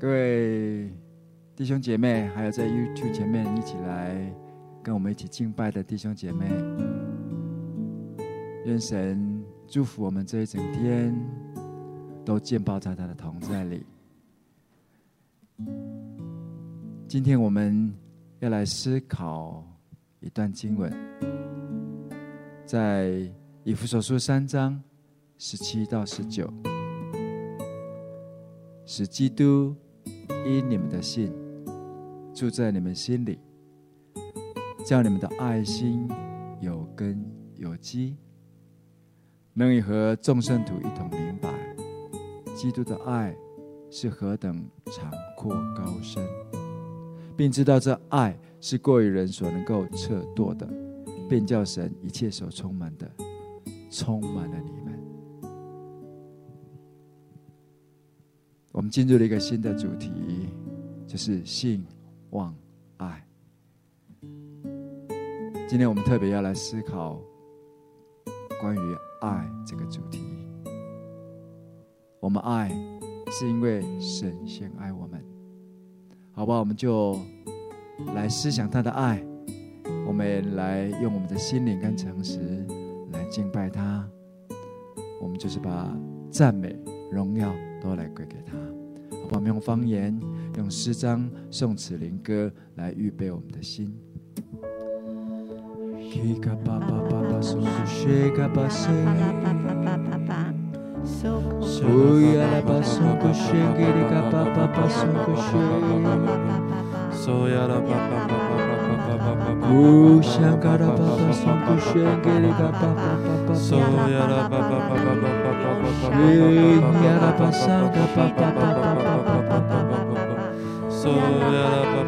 各位弟兄姐妹，还有在 YouTube 前面一起来跟我们一起敬拜的弟兄姐妹，愿神祝福我们这一整天都见报在他的同在里。今天我们要来思考一段经文，在以弗所书三章十七到十九，使基督。因你们的信住在你们心里，叫你们的爱心有根有基，能以和众圣徒一同明白，基督的爱是何等长阔高深，并知道这爱是过于人所能够测度的，便叫神一切所充满的，充满了你。我们进入了一个新的主题，就是信、望、爱。今天我们特别要来思考关于爱这个主题。我们爱是因为神先爱我们，好吧？我们就来思想他的爱，我们来用我们的心灵跟诚实来敬拜他。我们就是把赞美、荣耀都来归给他。我们用方言、用诗章、颂词、灵歌来预备我们的心。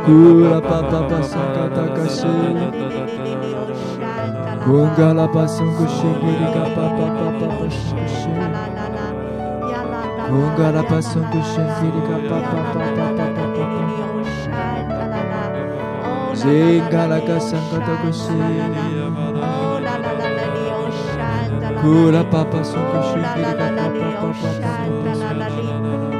Kura papa pasa kata kasi Gungala pasang kushigiri kapa papa papa shishi Gungala pasang kushigiri kapa papa papa papa Zingala kasang kata kushigiri Kura papa sang kushigiri kapa papa papa papa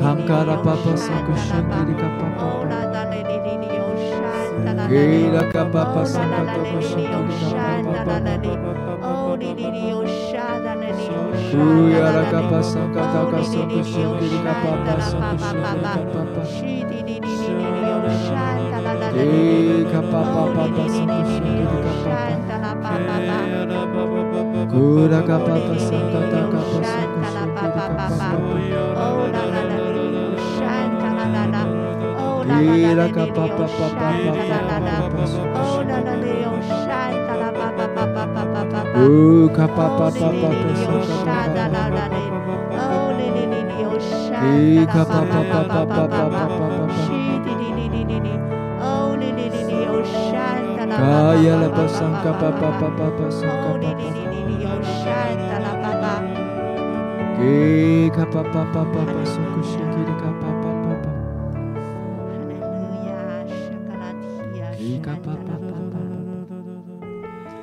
Kankara papa sanka shangiri kapapa. di kapapa di di shangiri kapapa. Shuya la kapa sanka taka di di di di di kapapa. Oh la la la shanta oh la la la kapa oh la la la shanta oh kapa pa pa pa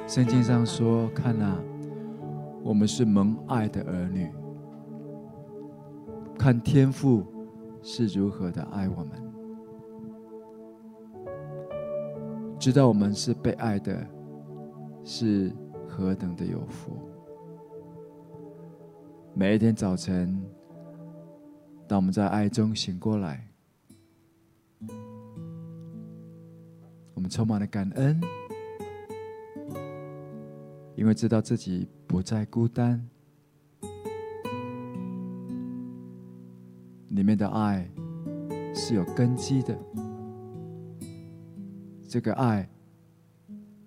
圣经上说：“看哪，我们是蒙爱的儿女。看天父是如何的爱我们，知道我们是被爱的，是何等的有福。每一天早晨，当我们在爱中醒过来，我们充满了感恩。”因为知道自己不再孤单，里面的爱是有根基的。这个爱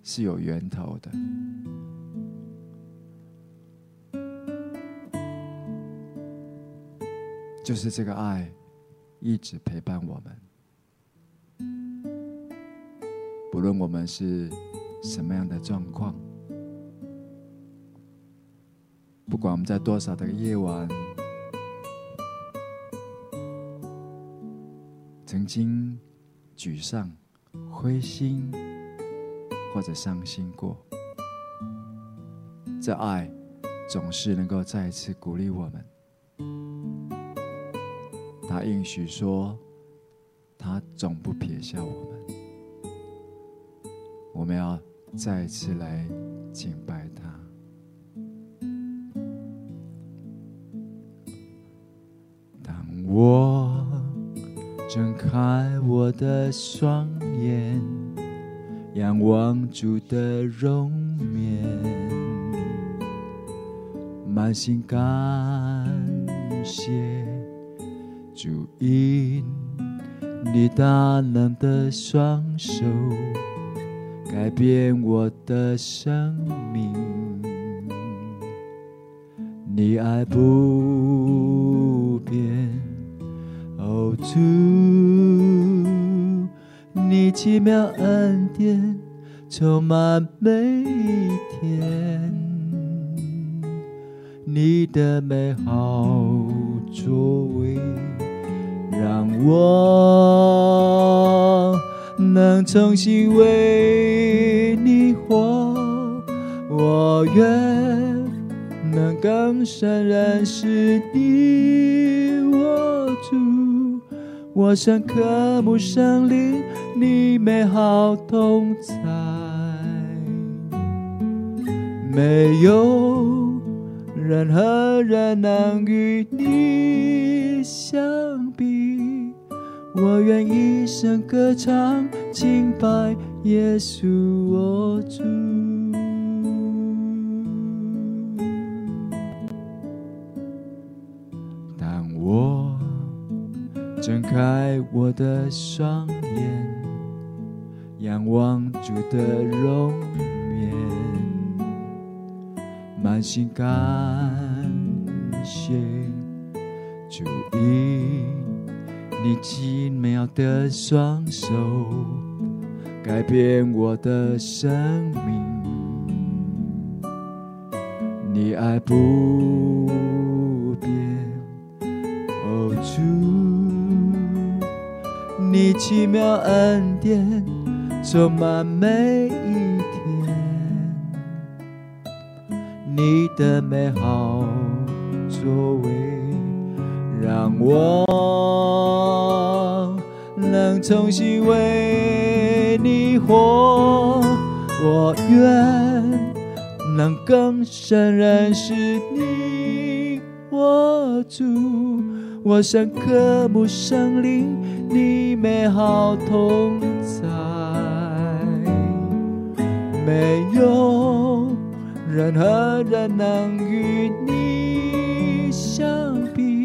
是有源头的，就是这个爱一直陪伴我们，不论我们是什么样的状况，不管我们在多少的夜晚，曾经沮丧、灰心。或者伤心过，这爱总是能够再一次鼓励我们。他应许说，他总不撇下我们。我们要再一次来敬拜他。当我睁开我的双。仰望主的容颜，满心感谢主因你大能的双手改变我的生命，你爱不变，哦主。你奇妙恩充满每一天，你的美好作为让我能重新为你活。我愿能更深认识你，我主，我想渴慕生灵。你美好同在，没有任何人能与你相比。我愿一生歌唱，敬拜耶稣我主。当我睁开我的双眼。仰望主的容颜，满心感谢主，因你奇妙的双手改变我的生命，你爱不变，哦主，你奇妙恩典。充满每的美好作为，让我能重新为你活。我愿能更深认识你，我主，我想渴慕圣灵，你美好同在。没有任何人能与你相比，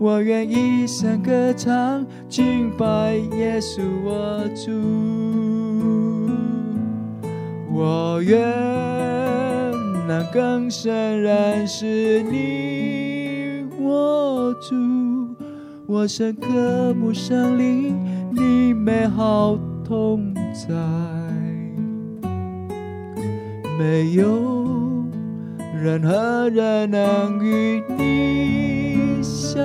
我愿一生歌唱，敬拜耶稣我主。我愿能更深认识你，我主。我深刻慕圣灵，你美好同在。没有任何人能与你相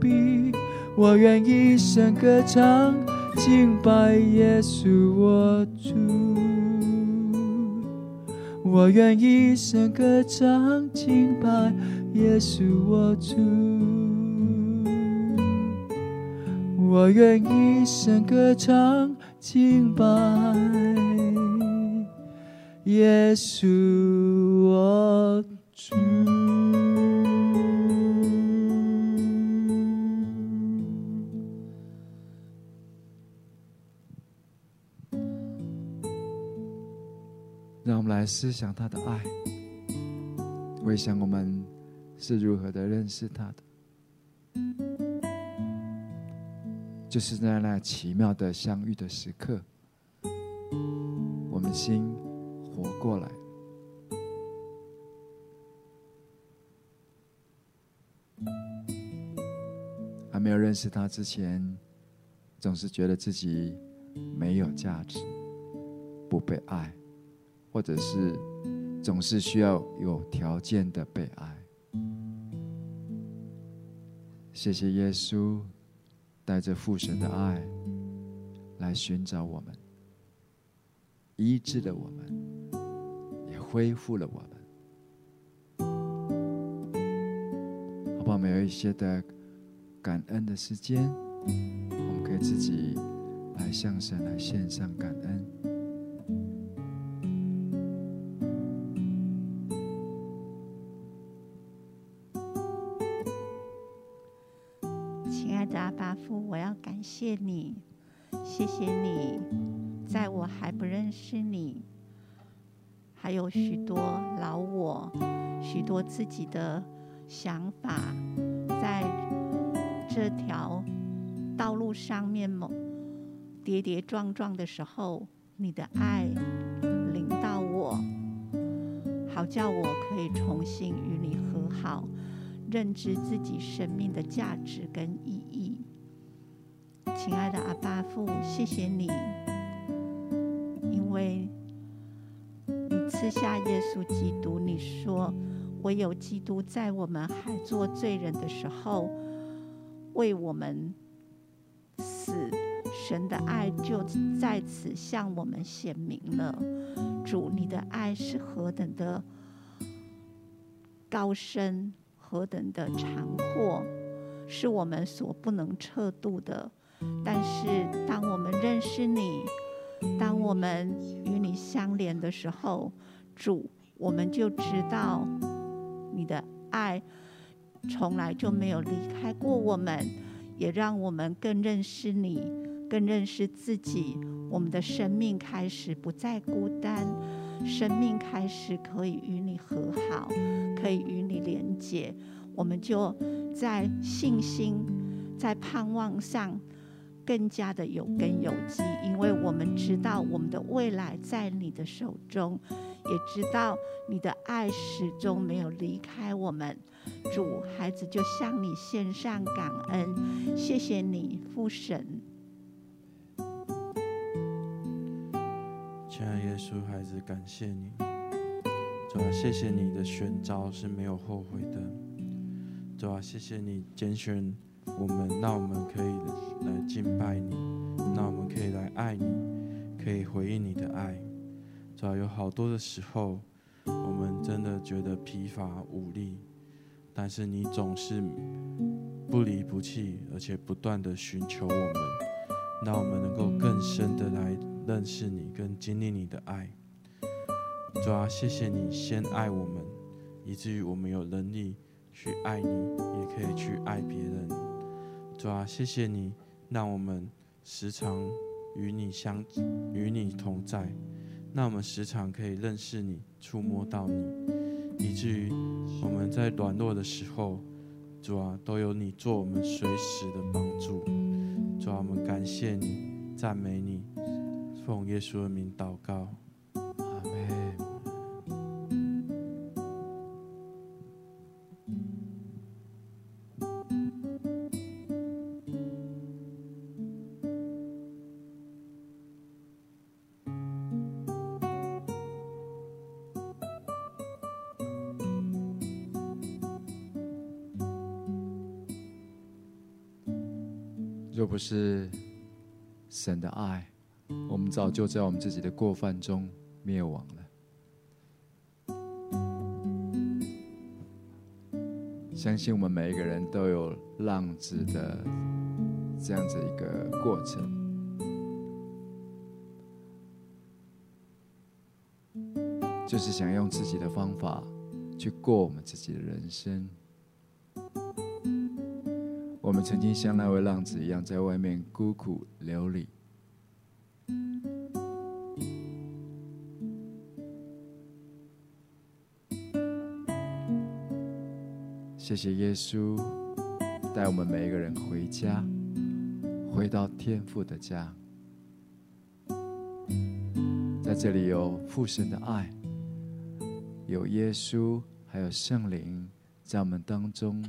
比，我愿一生歌唱，敬拜耶稣我主。我愿一生歌唱，敬拜耶稣我主。我愿一生歌唱，敬拜。耶稣，我主。让我们来思想他的爱，回想我们是如何的认识他的，就是在那奇妙的相遇的时刻。我们心活过来。还没有认识他之前，总是觉得自己没有价值，不被爱，或者是总是需要有条件的被爱。谢谢耶稣，带着父神的爱来寻找我们，医治了我们，恢复了我们。好不好？没有一些的感恩的时间，我们可以自己来向神来献上感恩。谢谢你，谢谢你，在我还不认识你，还有许多老我，许多自己的想法，在这条道路上面某跌跌撞撞的时候，你的爱临到我，好叫我可以重新与你和好，认知自己生命的价值跟意义。亲爱的阿爸父，谢谢你，赐下耶稣基督。你说，唯有基督在我们还做罪人的时候，为我们死，神的爱就在此向我们显明了。主，你的爱是何等的高深，何等的长阔，是我们所不能测度的。但是，当我们认识你，当我们与你相连的时候，主，我们就知道你的爱从来就没有离开过我们，也让我们更认识你，更认识自己。我们的生命开始不再孤单，生命开始可以与你和好，可以与你连结。我们就在信心、在盼望上。更加的有根有基，因为我们知道我们的未来在你的手中，也知道你的爱始终没有离开我们。主，孩子就向你献上感恩，谢谢你，父神。亲爱耶稣，孩子感谢你，主啊，谢谢你的选召是没有后悔的，主啊，谢谢你拣选。我们，那我们可以来敬拜你，那我们可以来爱你，可以回应你的爱。主要有好多的时候，我们真的觉得疲乏无力，但是你总是不离不弃，而且不断的寻求我们，那我们能够更深的来认识你，跟经历你的爱。主要谢谢你先爱我们，以至于我们有能力去爱你，也可以去爱别人。主啊，谢谢你，让我们时常与你相与你同在，让我们时常可以认识你，触摸到你，以至于我们在软弱的时候，主啊，都有你做我们随时的帮助。主啊，我们感谢你，赞美你，奉耶稣的名祷告。阿门神的爱，我们早就在我们自己的过犯中灭亡了。相信我们每一个人都有浪子的这样子一个过程，就是想用自己的方法去过我们自己的人生。我们曾经像那位浪子一样，在外面孤苦流离。谢谢耶稣带我们每一个人回家，回到天父的家。在这里有父神的爱，有耶稣，还有圣灵在我们当中。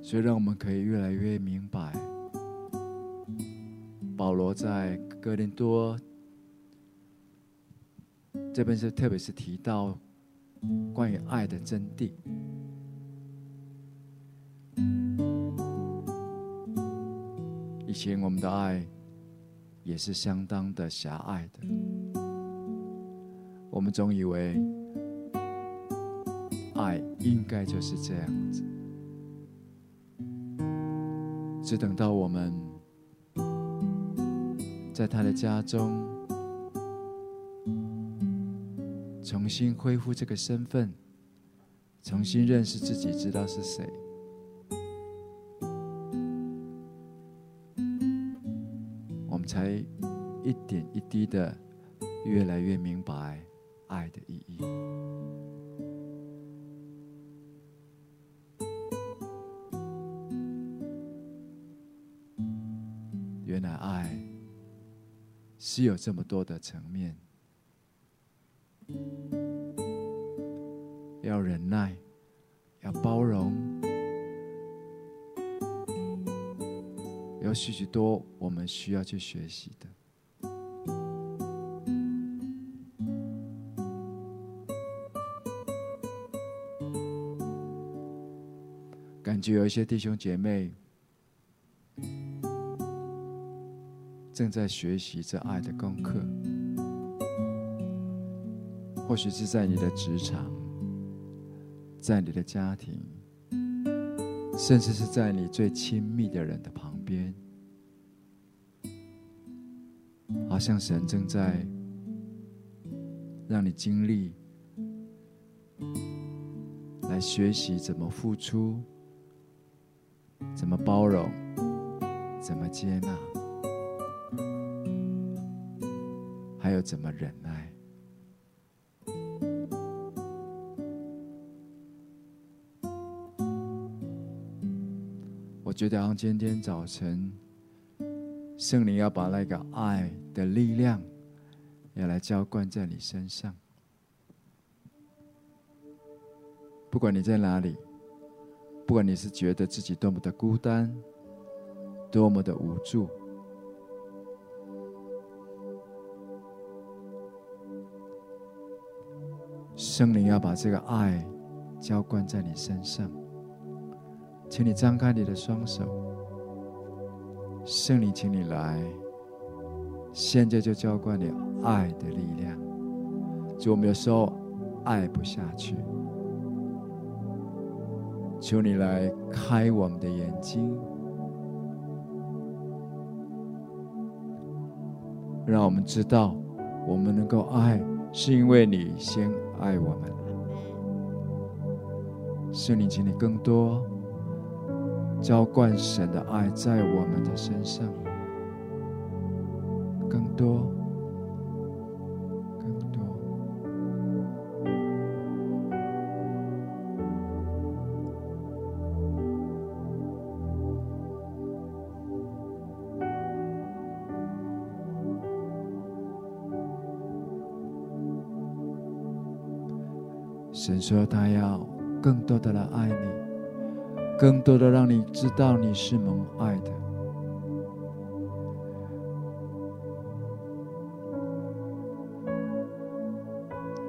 所以，让我们可以越来越明白，保罗在哥林多这边是特别是提到关于爱的真谛。以前我们的爱也是相当的狭隘的，我们总以为爱应该就是这样子。只等到我们在他的家中重新恢复这个身份，重新认识自己，知道是谁，我们才一点一滴的越来越明白爱的意义。原来爱是有这么多的层面，要忍耐，要包容，有许许多我们需要去学习的。感觉有一些弟兄姐妹。正在学习这爱的功课，或许是在你的职场，在你的家庭，甚至是在你最亲密的人的旁边，好像神正在让你经历，来学习怎么付出，怎么包容，还有怎么忍耐？我觉得，像今天早晨，圣灵要把那个爱的力量，要来浇灌在你身上。不管你在哪里，不管你是觉得自己多么的孤单，多么的无助。圣灵要把这个爱浇灌在你身上，请你张开你的双手。圣灵，请你来，现在就浇灌你爱的力量。就我们有时候爱不下去，求你来开我们的眼睛，让我们知道我们能够爱，是因为你先。爱我们，圣灵，请你更多浇灌神的爱在我们的身上，更多。神说：“他要更多的来爱你，更多的让你知道你是蒙爱的。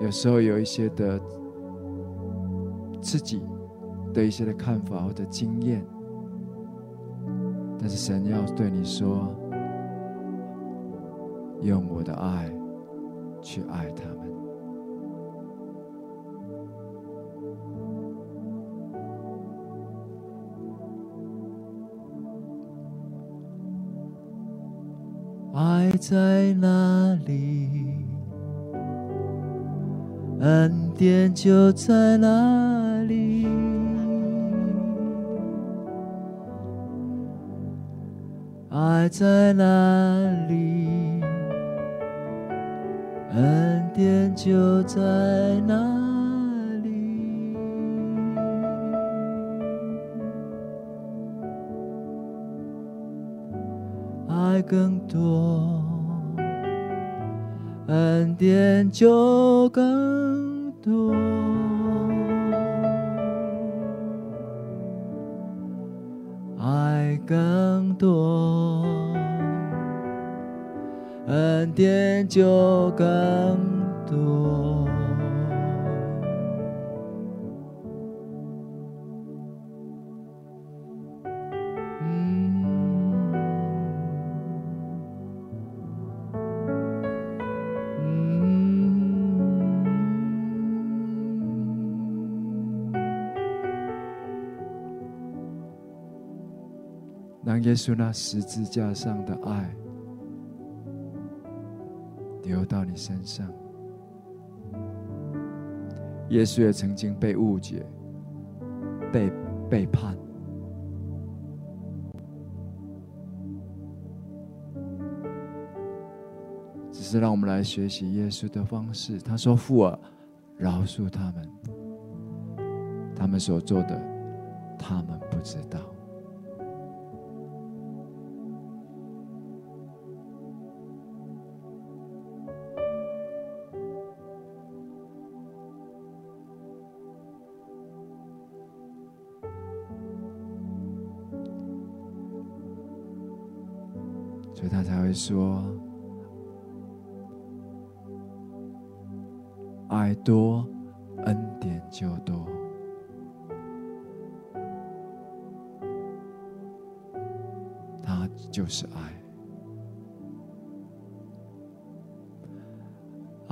有时候有一些的自己的一些的看法或者经验，但是神要对你说：用我的爱去爱他爱在哪里？恩典就在哪里。爱在哪里？恩典就在哪里。爱更多。恩典就更多，爱更多，恩典就更多。耶稣那十字架上的爱流到你身上。耶稣也曾经被误解、被背叛，只是让我们来学习耶稣的方式。他说：“父啊，饶恕他们，他们所做的，他们不知道。”说：“爱多，恩典就多。”他就是爱，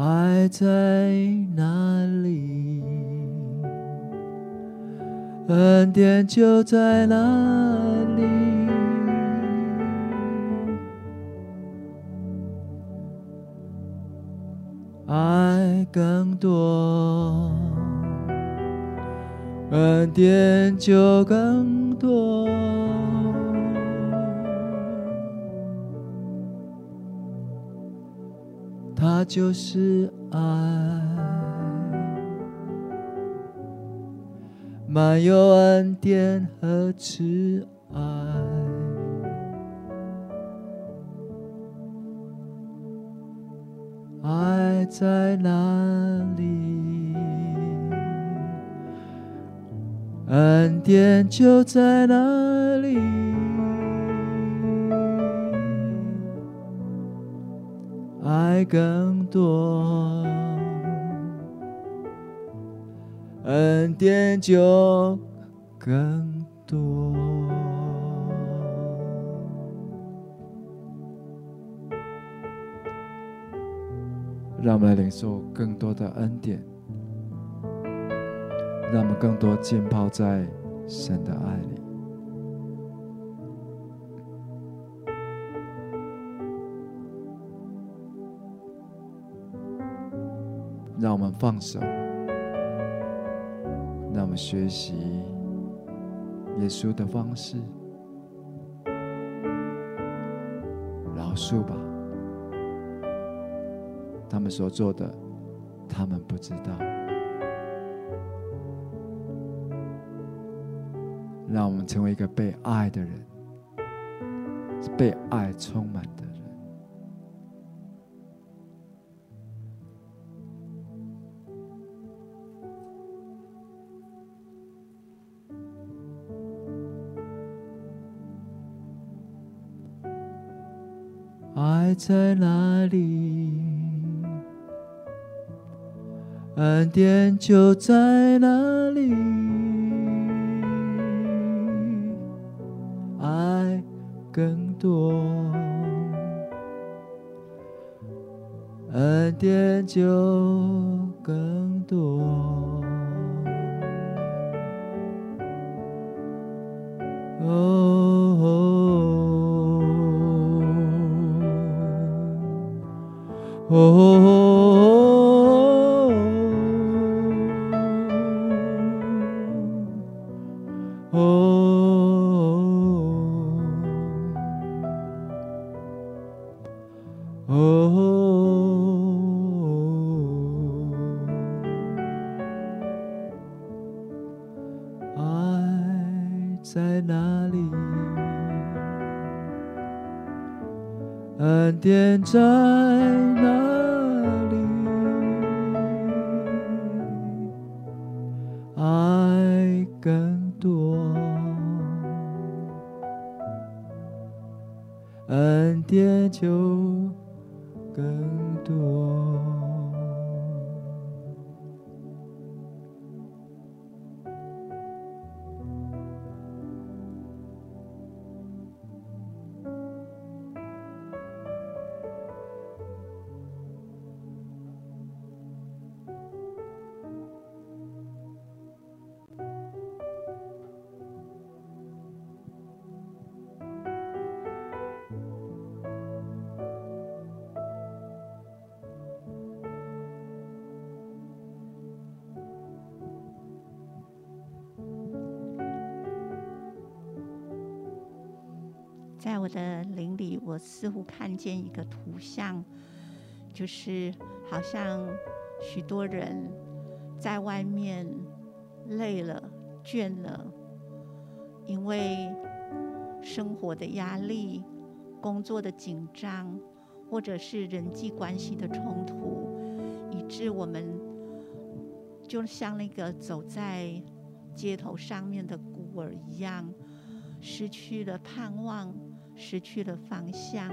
爱在哪里，恩典就在哪里。更多，恩典就更多。他就是爱，满有恩典和慈爱。爱在哪恩典就在哪里。爱更多，恩典就更多。让我们来领受更多的恩典，让我们更多浸泡在神的爱里。让我们放手，让我们学习耶稣的方式，饶恕吧。他们所做的，他们不知道。让我们成为一个被爱的人，被爱充满的人。爱在哪里？恩典就在哪就恩典就更多。我似乎看见一个图像，就是好像许多人在外面累了、倦了，因为生活的压力、工作的紧张，或者是人际关系的冲突，以致我们就像那个走在街头上面的孤儿一样，失去了盼望。失去了方向，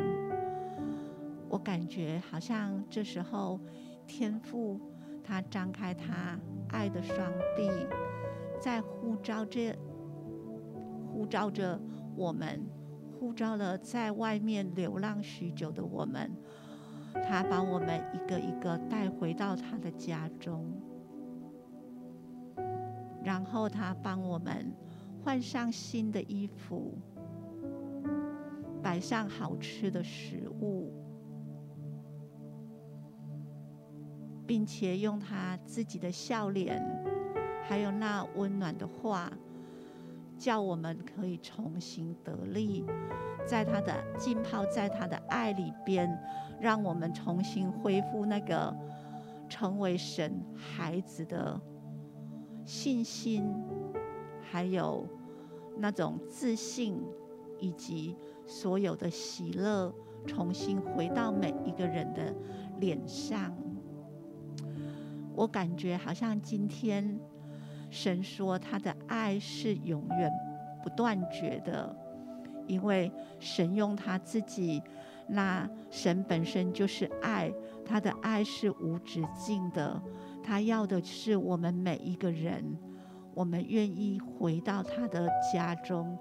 我感觉好像这时候天父他张开他爱的双臂，在呼召着呼召着我们，呼召了在外面流浪许久的我们，他把我们一个一个带回到他的家中，然后他帮我们换上新的衣服。摆上好吃的食物，并且用他自己的笑脸，还有那温暖的话，叫我们可以重新得力，在他的浸泡在他的爱里边，让我们重新恢复那个成为神孩子的信心，还有那种自信，以及。所有的喜乐重新回到每一个人的脸上，我感觉好像今天神说他的爱是永远不断绝的，因为神用他自己，那神本身就是爱，他的爱是无止境的，他要的是我们每一个人，我们愿意回到他的家中。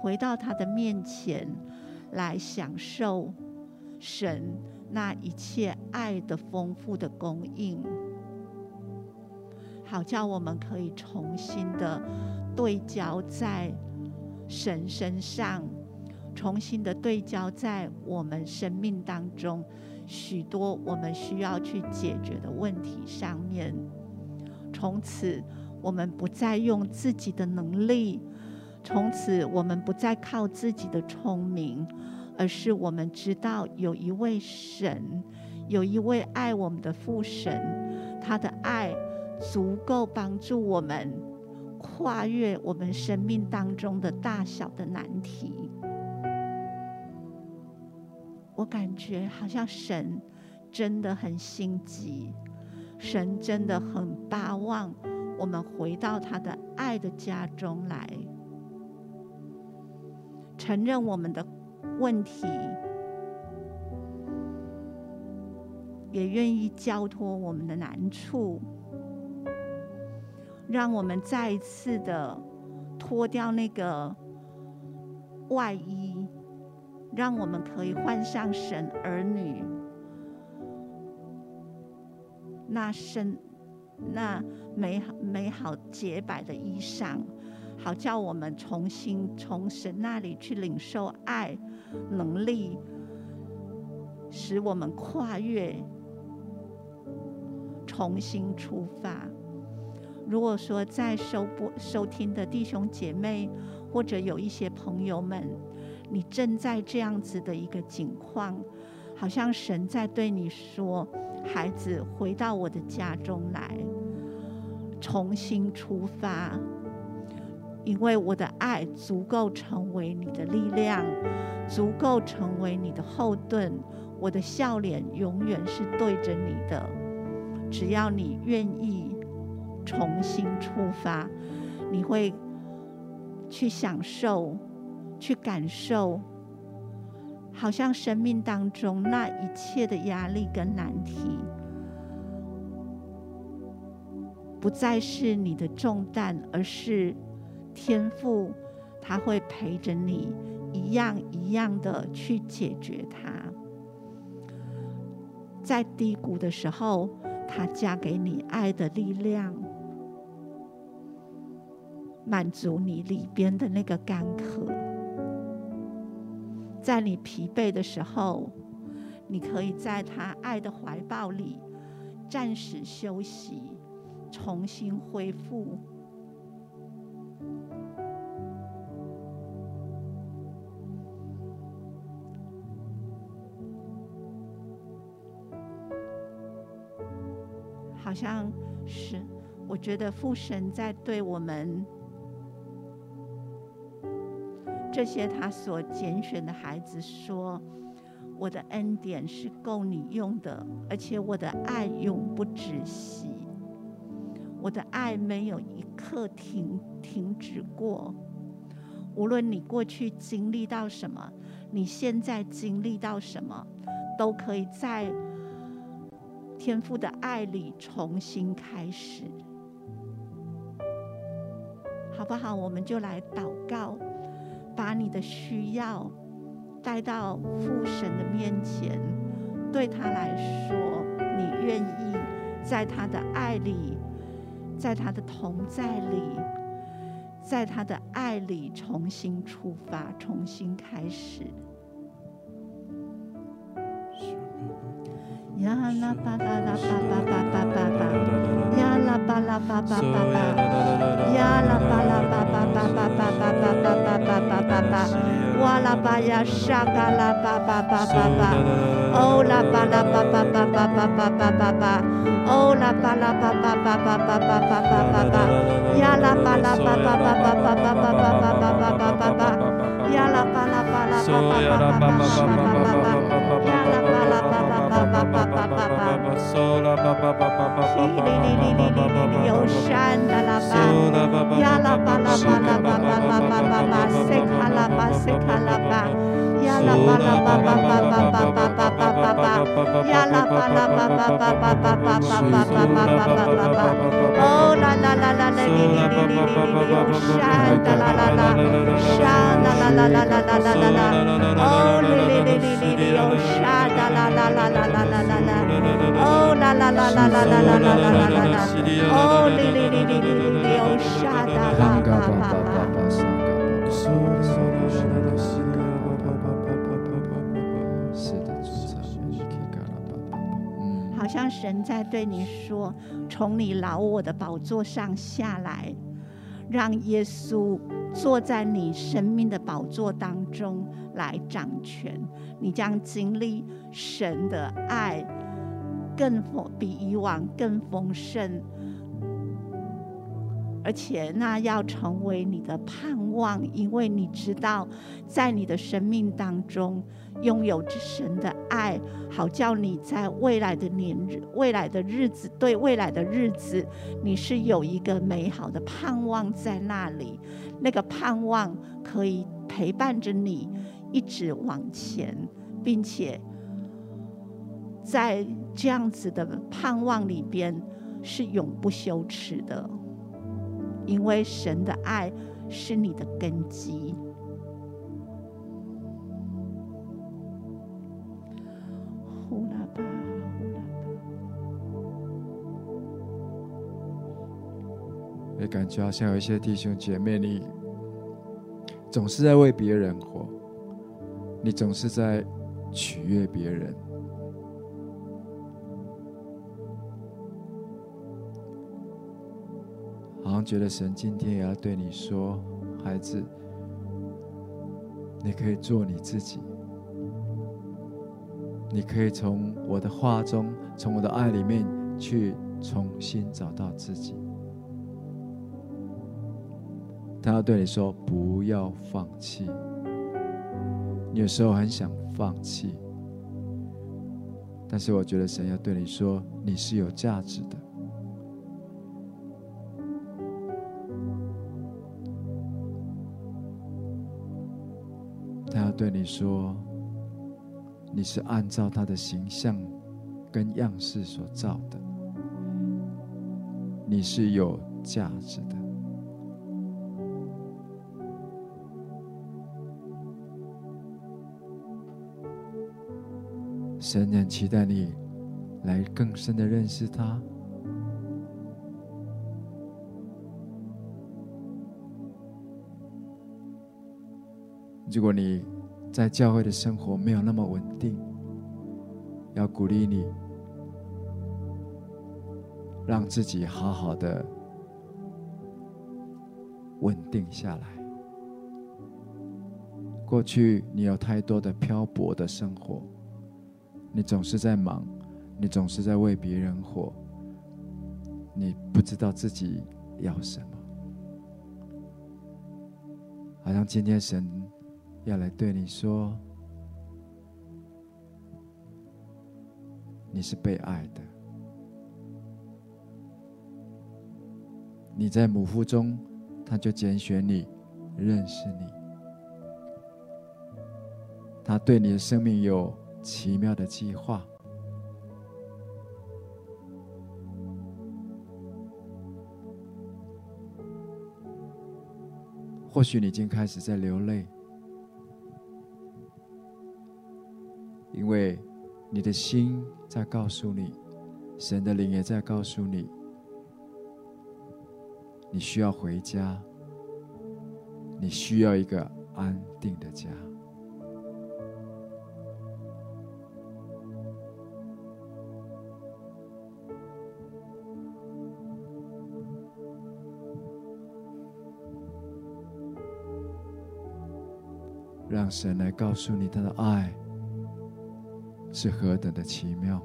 回到他的面前来享受神那一切爱的丰富的供应，好叫我们可以重新的对焦在神身上，重新的对焦在我们生命当中许多我们需要去解决的问题上面。从此，我们不再用自己的能力。从此，我们不再靠自己的聪明，而是我们知道有一位神，有一位爱我们的父神，他的爱足够帮助我们跨越我们生命当中的大小的难题。我感觉好像神真的很心急，神真的很巴望我们回到他的爱的家中来。承认我们的问题，也愿意交托我们的难处，让我们再一次的脱掉那个外衣，让我们可以换上神儿女那身那美好美好洁白的衣裳。好叫我们重新从神那里去领受爱能力，使我们跨越，重新出发。如果说在收播收听的弟兄姐妹，或者有一些朋友们，你正在这样子的一个境况，好像神在对你说：“孩子，回到我的家中来，重新出发。”因为我的爱足够成为你的力量，足够成为你的后盾。我的笑脸永远是对着你的，只要你愿意重新出发，你会去享受、去感受，好像生命当中那一切的压力跟难题，不再是你的重担，而是。天赋，他会陪着你，一样一样的去解决它。在低谷的时候，他加给你爱的力量，满足你里边的那个干渴。在你疲惫的时候，你可以在他爱的怀抱里暂时休息，重新恢复。像是，我觉得父神在对我们这些他所拣选的孩子说：“我的恩典是够你用的，而且我的爱永不止息，我的爱没有一刻停停止过。无论你过去经历到什么，你现在经历到什么，都可以在。”天父的爱里重新开始，好不好？我们就来祷告，把你的需要带到父神的面前，对他来说，你愿意在他的爱里，在他的同在里，在他的爱里重新出发，重新开始。呀啦巴啦啦巴巴巴巴巴巴，呀啦巴啦巴巴巴巴，呀啦巴啦巴巴巴巴巴巴巴巴巴巴巴巴，哇啦巴呀沙嘎啦巴巴巴巴巴，哦啦巴啦巴巴巴巴巴巴巴巴巴，哦啦巴啦巴巴巴巴巴巴巴巴巴巴，呀啦巴啦巴巴巴巴巴巴巴巴巴巴巴巴 Yala bala bala bala bala bala bala sekala bala sekala 巴巴巴巴巴巴，呀啦巴啦巴巴巴巴巴。巴巴巴巴，叽哩哩哩哩哩哩，有山的啦巴，呀啦巴啦巴啦巴巴巴巴巴巴，塞卡拉巴塞卡拉巴，呀啦巴啦巴巴巴巴巴巴巴巴巴巴，呀啦巴啦巴巴巴巴巴巴巴巴巴巴巴巴巴，哦啦啦啦啦啦哩哩哩哩哩哩，有山的啦啦啦，山像神在对你说：“从你老我的宝座上下来，让耶稣坐在你生命的宝座当中来掌权。你将经历神的爱。”更丰比以往更丰盛，而且那要成为你的盼望，因为你知道，在你的生命当中拥有着神的爱，好叫你在未来的年、未来的日子，对未来的日子，你是有一个美好的盼望在那里。那个盼望可以陪伴着你一直往前，并且。在这样子的盼望里边，是永不羞耻的，因为神的爱是你的根基。呼啦吧，呼啦吧。也感觉好像有一些弟兄姐妹，你总是在为别人活，你总是在取悦别人。觉得神今天也要对你说：“孩子，你可以做你自己，你可以从我的话中，从我的爱里面去重新找到自己。他要对你说：“不要放弃。”你有时候很想放弃，但是我觉得神要对你说：“你是有价值的。”说：“你是按照他的形象跟样式所造的，你是有价值的。”神很期待你来更深的认识他。如果你在教会的生活没有那么稳定，要鼓励你，让自己好好的稳定下来。过去你有太多的漂泊的生活。你总是在忙，你总是在为别人活，你不知道自己要什么。好像今天神要来对你说，你是被爱的。你在母腹中，他就拣选你，认识你。他对你的生命有奇妙的计划，或许你已经开始在流泪，因为你的心在告诉你，神的灵也在告诉你，你需要回家，你需要一个安定的家。让神来告诉你，他的爱是何等的奇妙。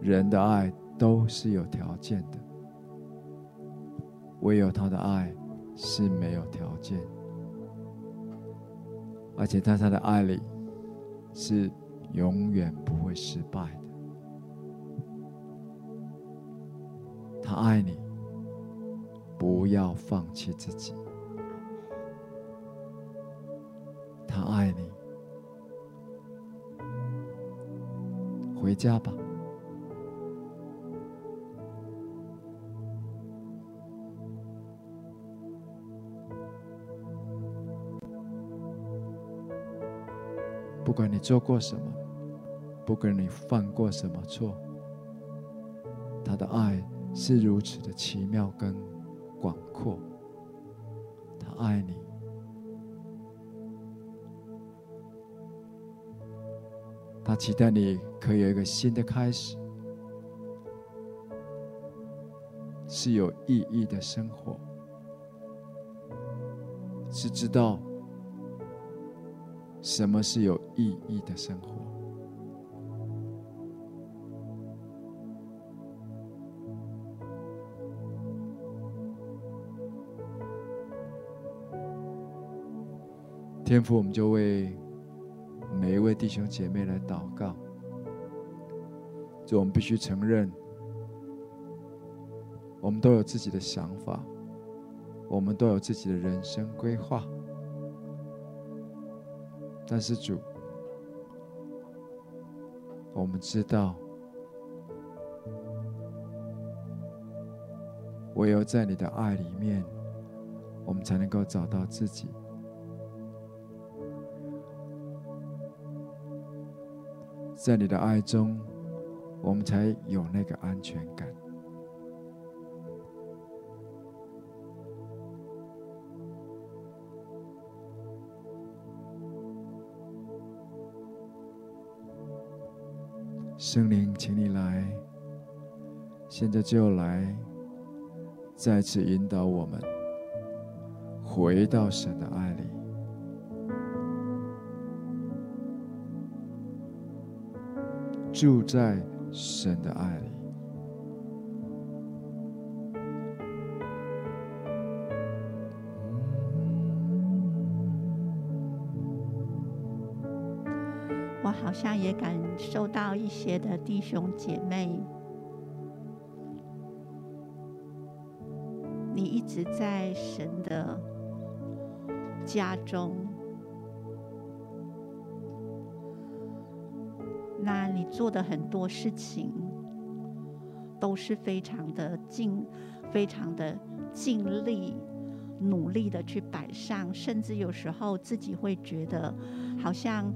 人的爱都是有条件的，唯有他的爱是没有条件，而且在他的爱里是永远不会失败的。他爱你，不要放弃自己。他爱你，家吧。不管你做过什么，不管你犯过什么错，他的爱是如此的奇妙跟广阔。他爱你。他期待你可以有一个新的开始，是有意义的生活，是知道什么是有意义的生活。天父，我们就为。一位弟兄姐妹来祷告，就我们必须承认，我们都有自己的想法，我们都有自己的人生规划，但是主，我们知道，唯有在你的爱里面，我们才能够找到自己。在你的爱中，我们才有那个安全感。圣灵，请你来，现在就来，再次引导我们回到神的爱里。就在神的爱里。我好像也感受到一些的弟兄姐妹你一直在神的家中做的很多事情都是非常的尽，非常的尽力。努力的去摆上，甚至有时候自己会觉得，好像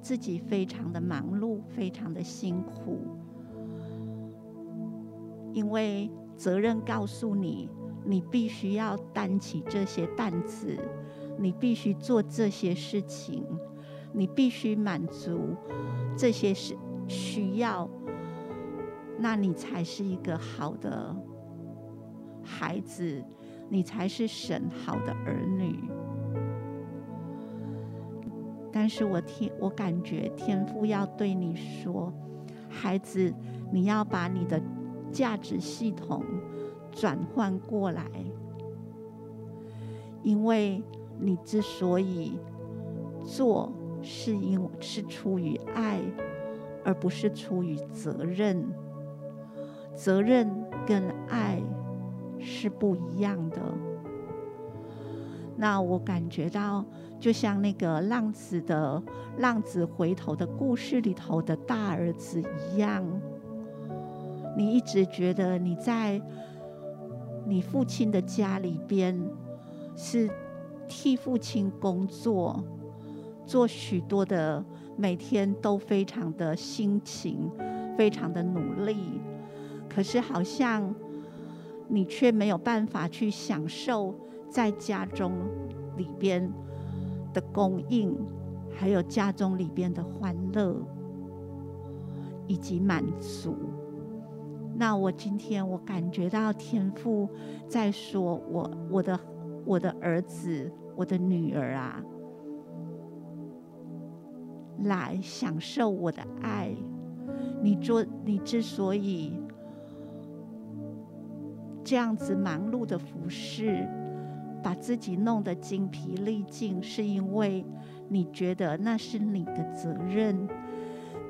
自己非常的忙碌，非常的辛苦，因为责任告诉你，你必须要担起这些担子，你必须做这些事情，你必须满足这些事需要，那你才是一个好的孩子。你才是神好的儿女，但是我听我感觉天父要对你说，孩子，你要把你的价值系统转换过来，因为你之所以做，是因是出于爱，而不是出于责任，责任跟爱。是不一样的。那我感觉到，就像那个浪子的浪子回头的故事里头的大儿子一样，你一直觉得你在你父亲的家里边是替父亲工作，做许多的每天都非常的辛勤，非常的努力，可是好像。你却没有办法去享受在家中里边的供应，还有家中里边的欢乐以及满足。那我今天我感觉到天父在说我我的我的儿子我的女儿啊，来享受我的爱。你做你之所以。这样子忙碌的服侍，把自己弄得精疲力尽，是因为你觉得那是你的责任。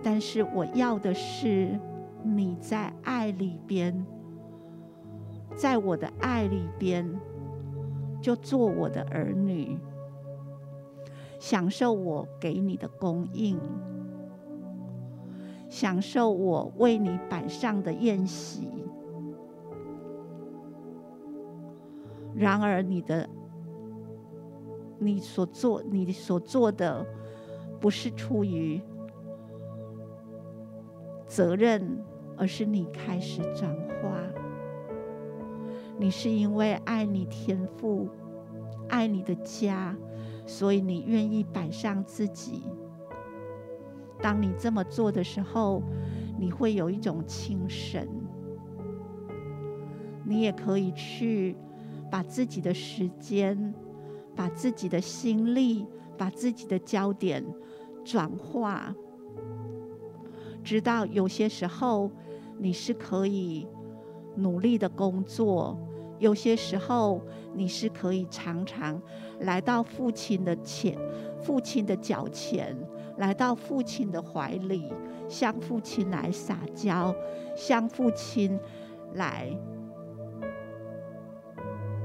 但是我要的是你在爱里边，在我的爱里边，就做我的儿女，享受我给你的供应，享受我为你摆上的宴席。然而，你的你所做你所做的，不是出于责任，而是你开始转化。你是因为爱你天赋，爱你的家，所以你愿意摆上自己。当你这么做的时候，你会有一种轻省。你也可以去。把自己的时间、把自己的心力、把自己的焦点转化，直到有些时候你是可以努力的工作，有些时候你是可以常常来到父亲的前、父亲的脚前，来到父亲的怀里，向父亲来撒娇，向父亲来。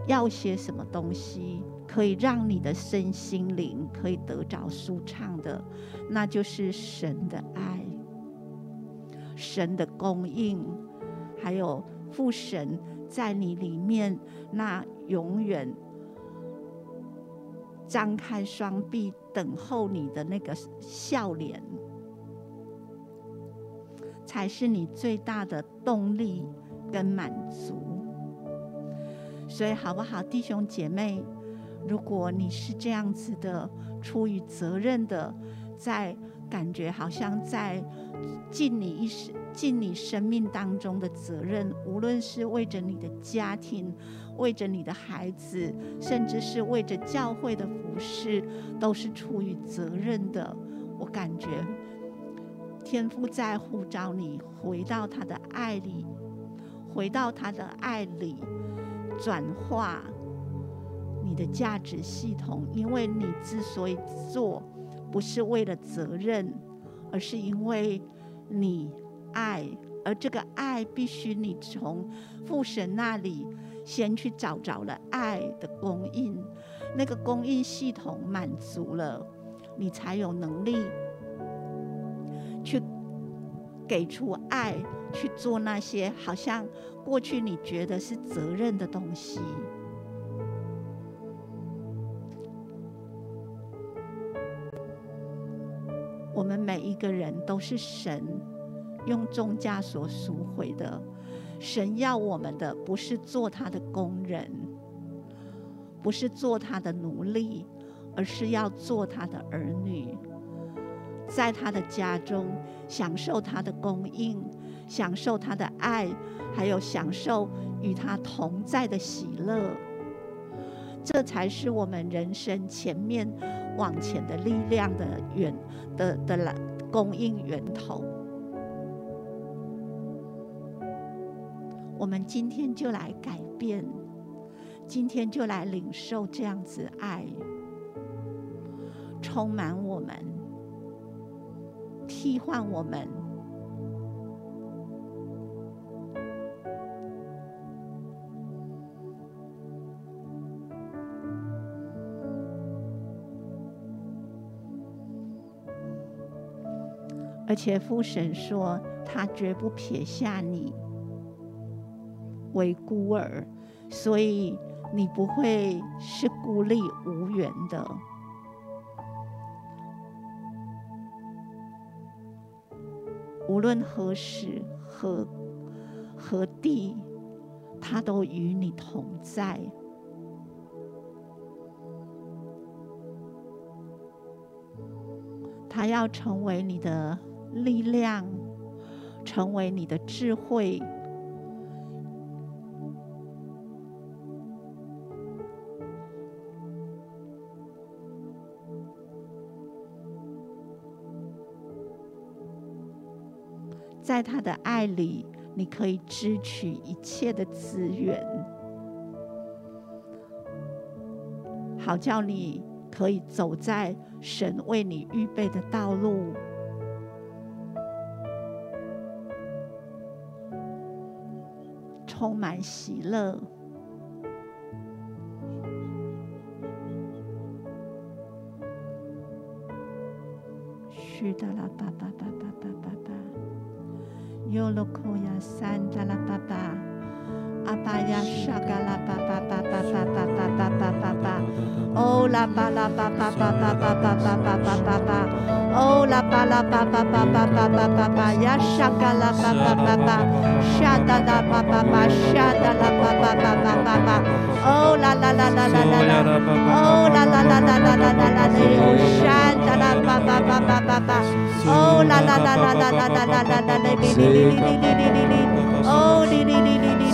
要些什么东西可以让你的身心灵可以得着舒畅的，那就是神的爱、神的供应，还有父神在你里面那永远张开双臂等候你的那个笑脸，才是你最大的动力跟满足。所以，好不好，弟兄姐妹？如果你是这样子的，出于责任的，在感觉好像在尽你一生、尽你生命当中的责任，无论是为着你的家庭、为着你的孩子，甚至是为着教会的服事，都是出于责任的。我感觉天父在呼召你回到他的爱里，回到他的爱里。转化你的价值系统，因为你之所以做，不是为了责任，而是因为你爱，而这个爱必须你从父神那里先去找着了爱的供应，那个供应系统满足了，你才有能力去给出爱，去做那些好像过去你觉得是责任的东西。我们每一个人都是神用重价所赎回的。神要我们的不是做他的工人，不是做他的奴隶，而是要做他的儿女，在他的家中享受他的供应，享受他的爱，还有享受与他同在的喜乐。这才是我们人生前面往前的力量的源的的来供应源头。我们今天就来改变，今天就来领受这样子爱，充满我们，替换我们。而且父神说，他绝不撇下你为孤儿，所以你不会是孤立无援的。无论何时何何地，他都与你同在。他要成为你的。力量，成为你的智慧，在他的爱里，你可以支取一切的资源，好叫你可以走在神为你预备的道路。充满喜乐。是的啦，Yolokoya Santa La Papa. Apaya shakala pa pa pa pa pa pa pa pa pa pa pa. Oh la pa la pa pa pa pa pa pa pa pa pa pa pa. Oh la pa la pa pa pa pa pa pa pa pa. Ya shaka la pa pa pa pa. Shada la pa pa pa. Shada la pa pa pa pa pa pa. Oh la la la la la la la. Oh la la la la la la la la. Oh shada la pa pa pa pa pa pa. Oh la la la la la la la la la Oh la. Oh li li li li.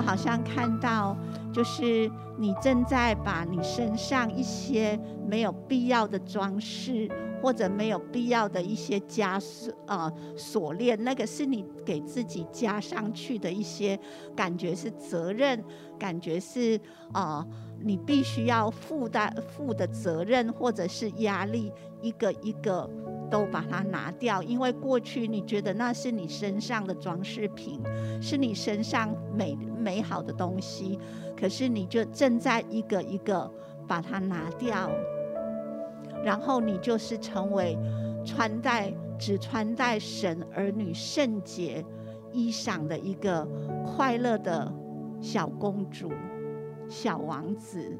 好像看到，就是你正在把你身上一些没有必要的装饰。或者没有必要的一些枷锁啊锁链，那个是你给自己加上去的一些感觉是责任，感觉是啊你必须要负担负的责任或者是压力，一个一个都把它拿掉，因为过去你觉得那是你身上的装饰品，是你身上美美好的东西，可是你就正在一个一个把它拿掉。然后你就是成为穿戴只穿戴神儿女圣洁衣裳的一个快乐的小公主、小王子，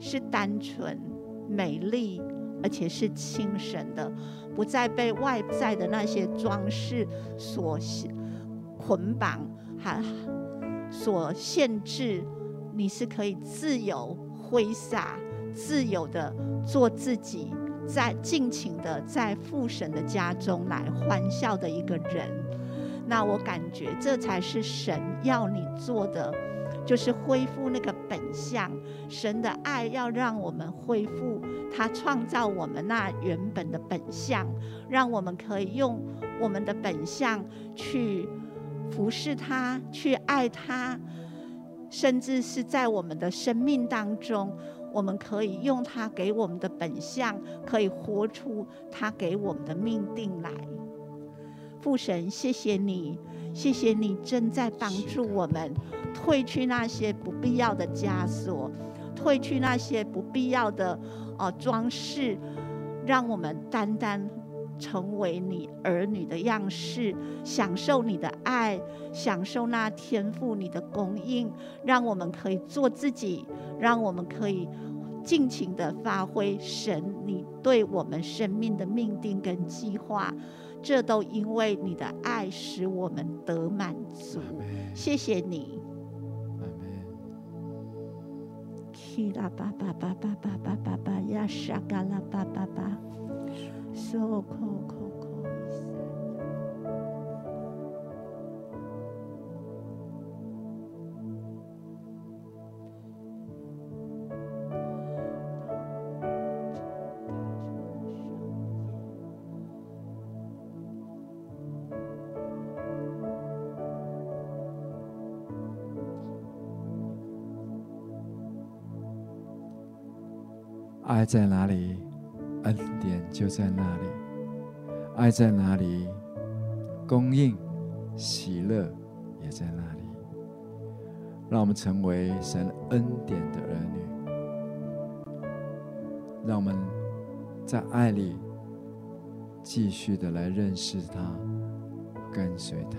是单纯、美丽，而且是亲神的，不再被外在的那些装饰所捆绑，还所限制。你是可以自由挥洒。自由的做自己，在尽情的在父神的家中来欢笑的一个人。那我感觉这才是神要你做的，就是恢复那个本相。神的爱要让我们恢复他创造我们那原本的本相，让我们可以用我们的本相去服侍他，去爱他，甚至是在我们的生命当中，我们可以用他给我们的本相，可以活出他给我们的命定来。父神，谢谢你，谢谢你正在帮助我们，褪去那些不必要的枷锁，褪去那些不必要的哦装饰，让我们单单成为你儿女的样式，享受你的爱，享受那天赋你的供应，让我们可以做自己，让我们可以尽情的发挥神你对我们生命的命定跟计划。这都因为你的爱使我们得满足，谢谢你。Hila 爱在哪里，恩典就在那里；爱在哪里，供应、喜乐也在那里。让我们成为神恩典的儿女，让我们在爱里继续的来认识他，跟随他。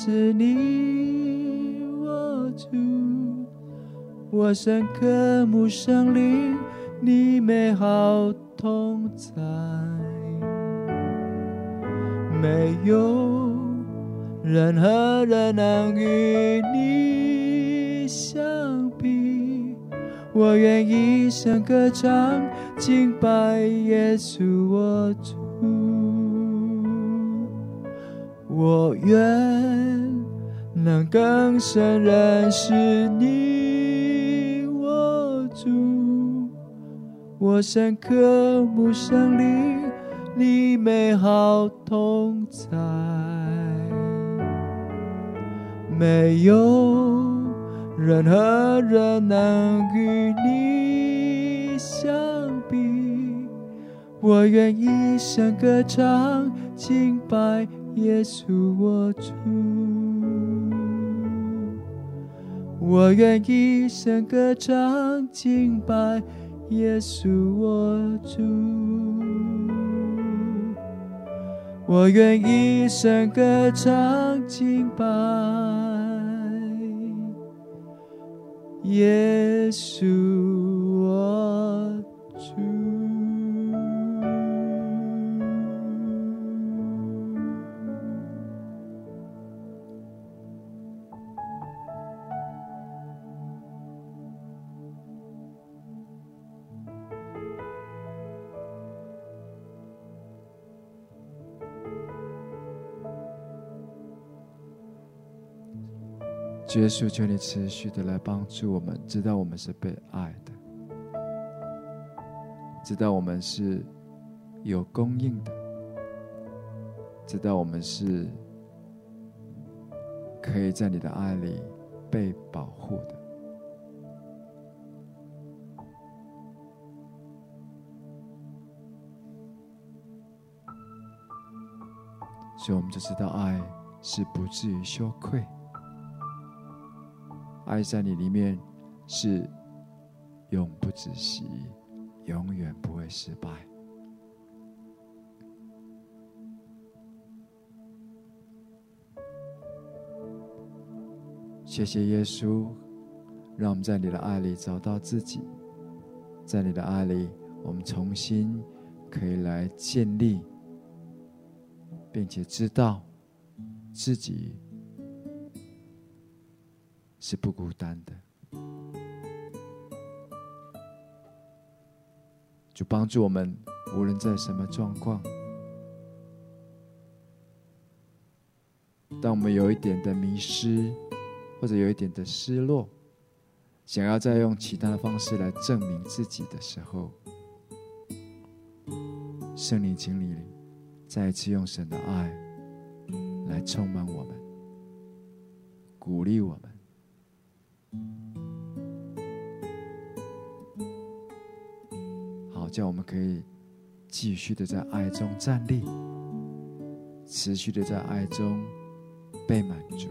是你，我主，我深渴慕圣灵，你美好同在，没有任何人能与你相比，我愿一生歌唱，敬拜耶稣，我主。我愿能更深认识你，我主，我深刻慕圣灵，你美好同在，没有任何人能与你相比，我愿一生歌唱敬拜。耶稣，我主，我愿一生歌唱敬拜。耶稣，我主，我愿一生歌唱敬拜。耶稣，我主耶稣，求你持续的来帮助我们，知道我们是被爱的，知道我们是有供应的，知道我们是可以在你的爱里被保护的。所以，我们就知道爱是不至于羞愧。爱在你里面是永不止息，永远不会失败。谢谢耶稣，让我们在你的爱里找到自己，在你的爱里，我们重新可以来建立，并且知道自己是不孤单的。就帮助我们，无论在什么状况，当我们有一点的迷失，或者有一点的失落，想要再用其他的方式来证明自己的时候，圣灵，请你再一次用神的爱来充满我们，鼓励我们，叫我们可以继续的在爱中站立，持续的在爱中被满足。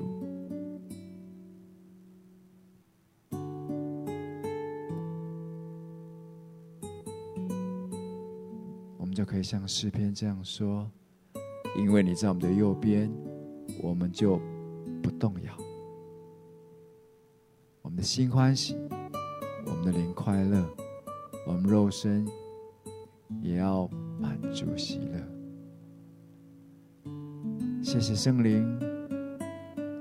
我们就可以像诗篇这样说：“因为你在我们的右边，我们就不动摇。我们的心欢喜，我们的灵快乐，我们肉身也要满足喜乐。”谢谢圣灵，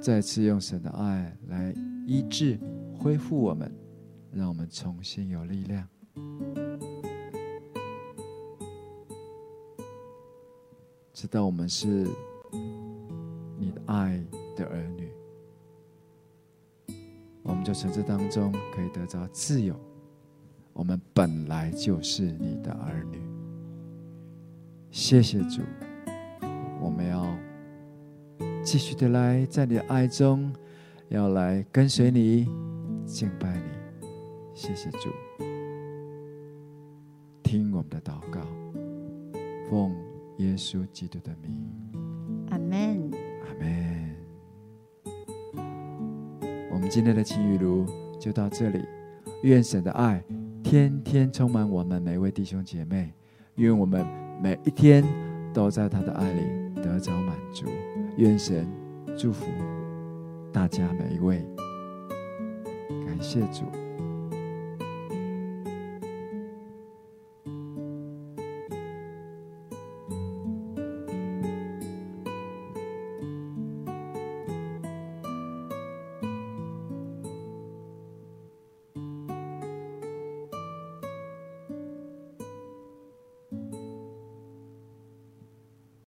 再次用神的爱来医治、恢复我们，让我们重新有力量。知道我们是你的爱的儿女，我们就从这当中可以得着自由。我们本来就是你的儿女。谢谢主，我们要继续的来在你的爱中，要来跟随你，敬拜你。谢谢主，听我们的祷告，奉。耶稣基督的名，阿门，阿门。我们今天的晴雨露就到这里。愿神的爱天天充满我们每位弟兄姐妹，愿我们每一天都在他的爱里得着满足。愿神祝福大家每一位，感谢主。